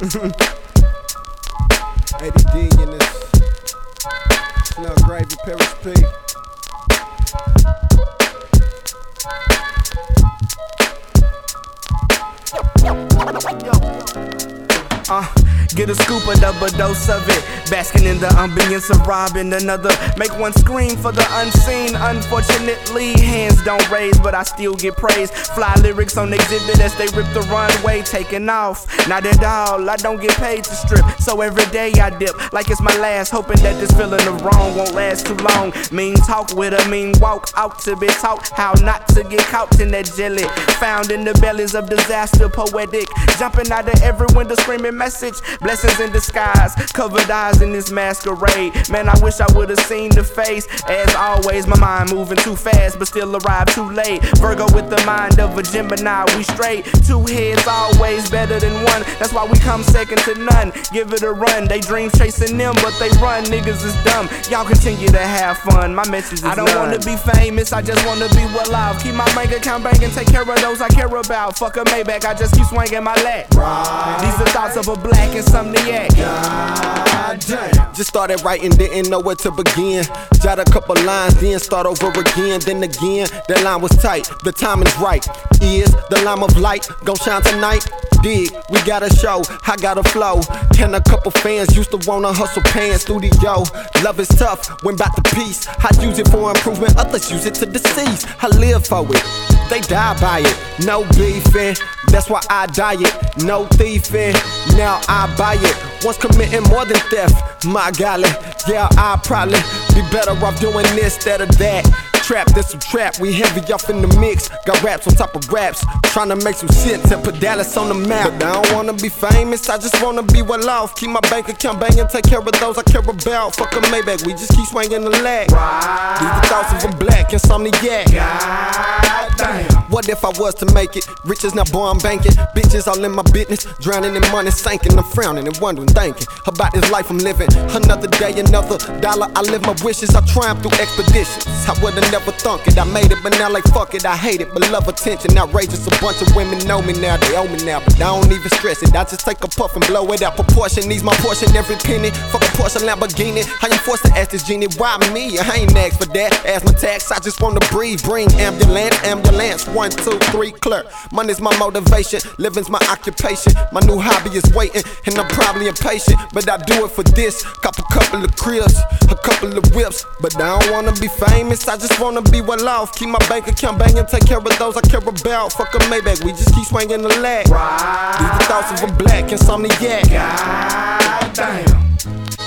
ADD in this. Snell Gravy, Paris P. Uh, get a scoop, a double dose of it. Basking in the ambience of robbing another. Make one scream for the unseen. Unfortunately, hands don't raise, but I still get praise. Fly lyrics on exhibit as they rip the runway, taking off. Not at all, I don't get paid to strip. So every day I dip like it's my last, hoping that this feeling of wrong won't last too long. Mean talk with a mean walk out to be taught how not to get caught in that jelly. Found in the bellies of disaster, poetic. Jumping out of every window, screaming message. Blessings in disguise, covered eyes in this masquerade. Man, I wish I would've seen the face. As always, my mind moving too fast, but still arrived too late. Virgo with the mind of a Gemini, we straight. Two heads always better than one. That's why we come second to none. Give it a run. They dream chasing them, but they run. Niggas is dumb. Y'all continue to have fun. My message is I don't none. wanna be famous, I just wanna be well off. Keep my bank account banging, take care of those I care about. Fuck a Maybach, I just keep swinging my leg. These are thoughts of a black insomniac. God Just started writing, didn't know where to begin. Jot a couple lines, then start over again. Then again, that line was tight, the timing's right. Is the line of light gon' shine tonight? Dig, we got a show, I got a flow. And a couple fans used to wanna hustle pants studio. Love is tough, when back to peace. I use it for improvement, others use it to deceive. I live for it. They die by it, no beefing. That's why I diet, no thieving. Now I buy it. Once committing more than theft, my golly. Yeah, I'll probably be better off doing this instead of that. Trap, this some trap, we heavy off in the mix. Got raps on top of raps, trying to make some sense and put Dallas on the map. But I don't wanna be famous, I just wanna be well off. Keep my bank account banging, take care of those I care about. Fuck a Maybach, we just keep swinging the leg. These the thoughts of a black insomniac. God damn. What if I was to make it? Riches now, boy, I'm banking. Bitches all in my business, drowning in money, sinking. I'm frowning and wondering, thinking about this life I'm living. Another day, another dollar. I live my wishes. I triumph through expeditions. I would've never thunk it. I made it, but now like fuck it. I hate it, but love attention. Outrageous. A bunch of women know me now. They owe me now, but I don't even stress it. I just take a puff and blow it out proportion. Needs my portion every penny. Fuck a Porsche Lamborghini. I ain't forced to ask this genie why me. I ain't asked for that. Ask my tax. I just wanna breathe. Bring ambulance, ambulance. One, two, three, clear. Money's my motivation, living's my occupation. My new hobby is waiting, and I'm probably impatient. But I do it for this. Cop a couple of cribs, a couple of whips. But I don't wanna be famous, I just wanna be well off. Keep my bank account banging, take care of those I care about. Fuck a Maybach, we just keep swinging the leg. These the thoughts of a black insomniac. God damn.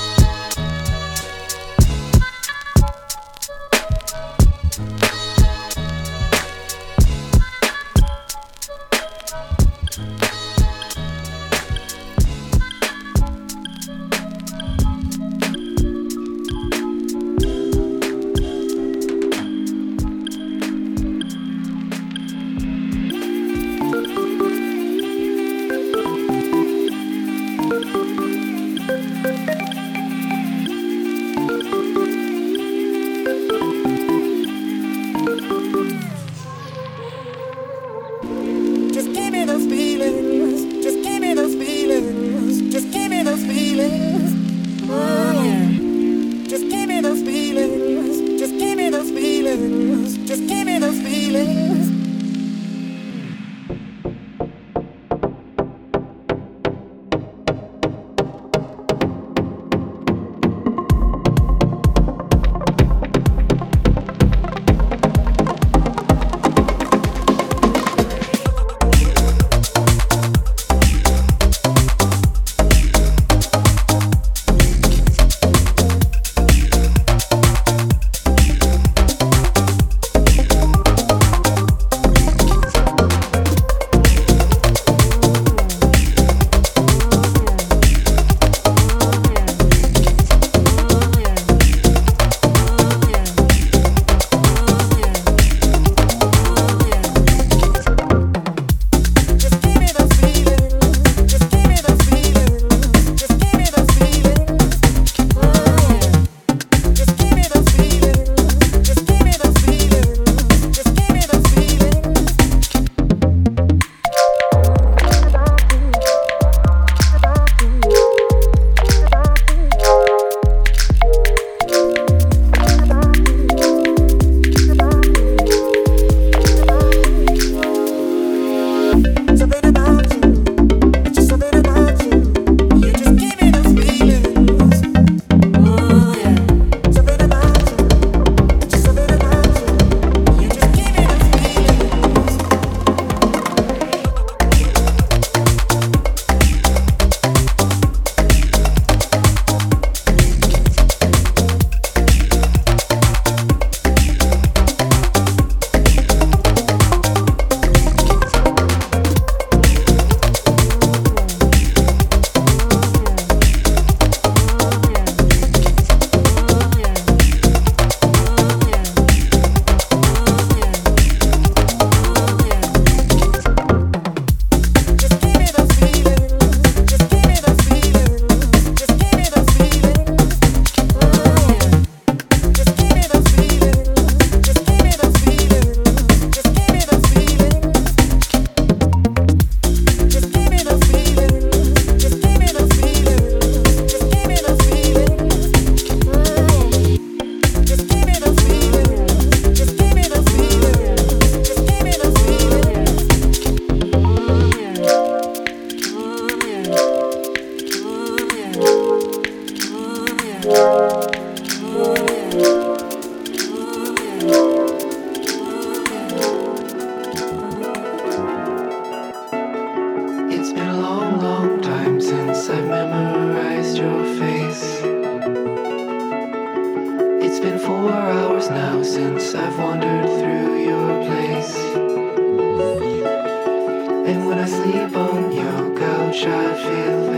I sleep on your couch, I feel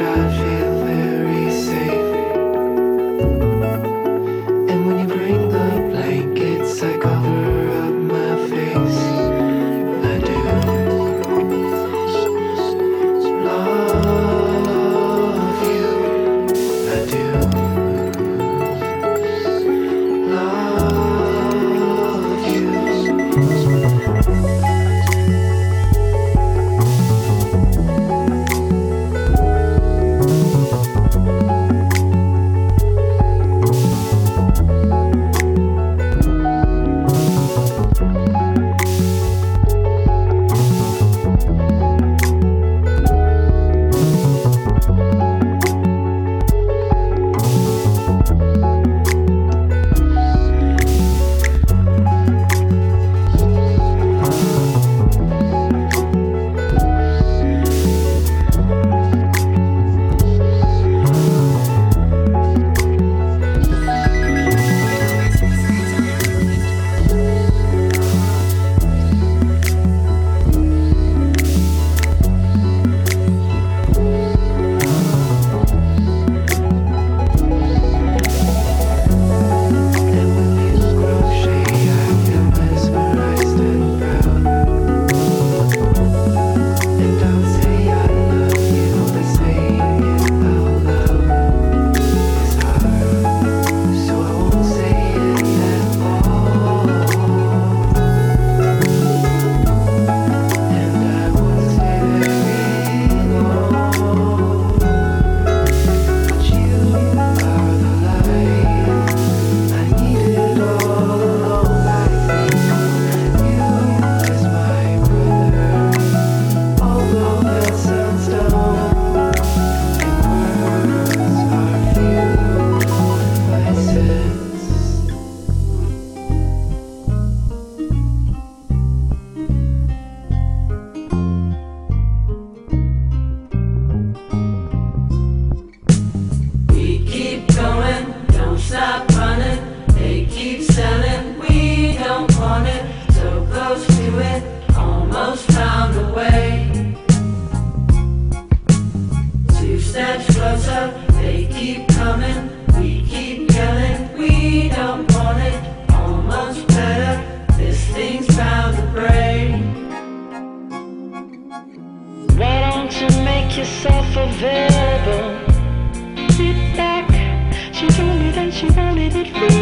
hours she wanted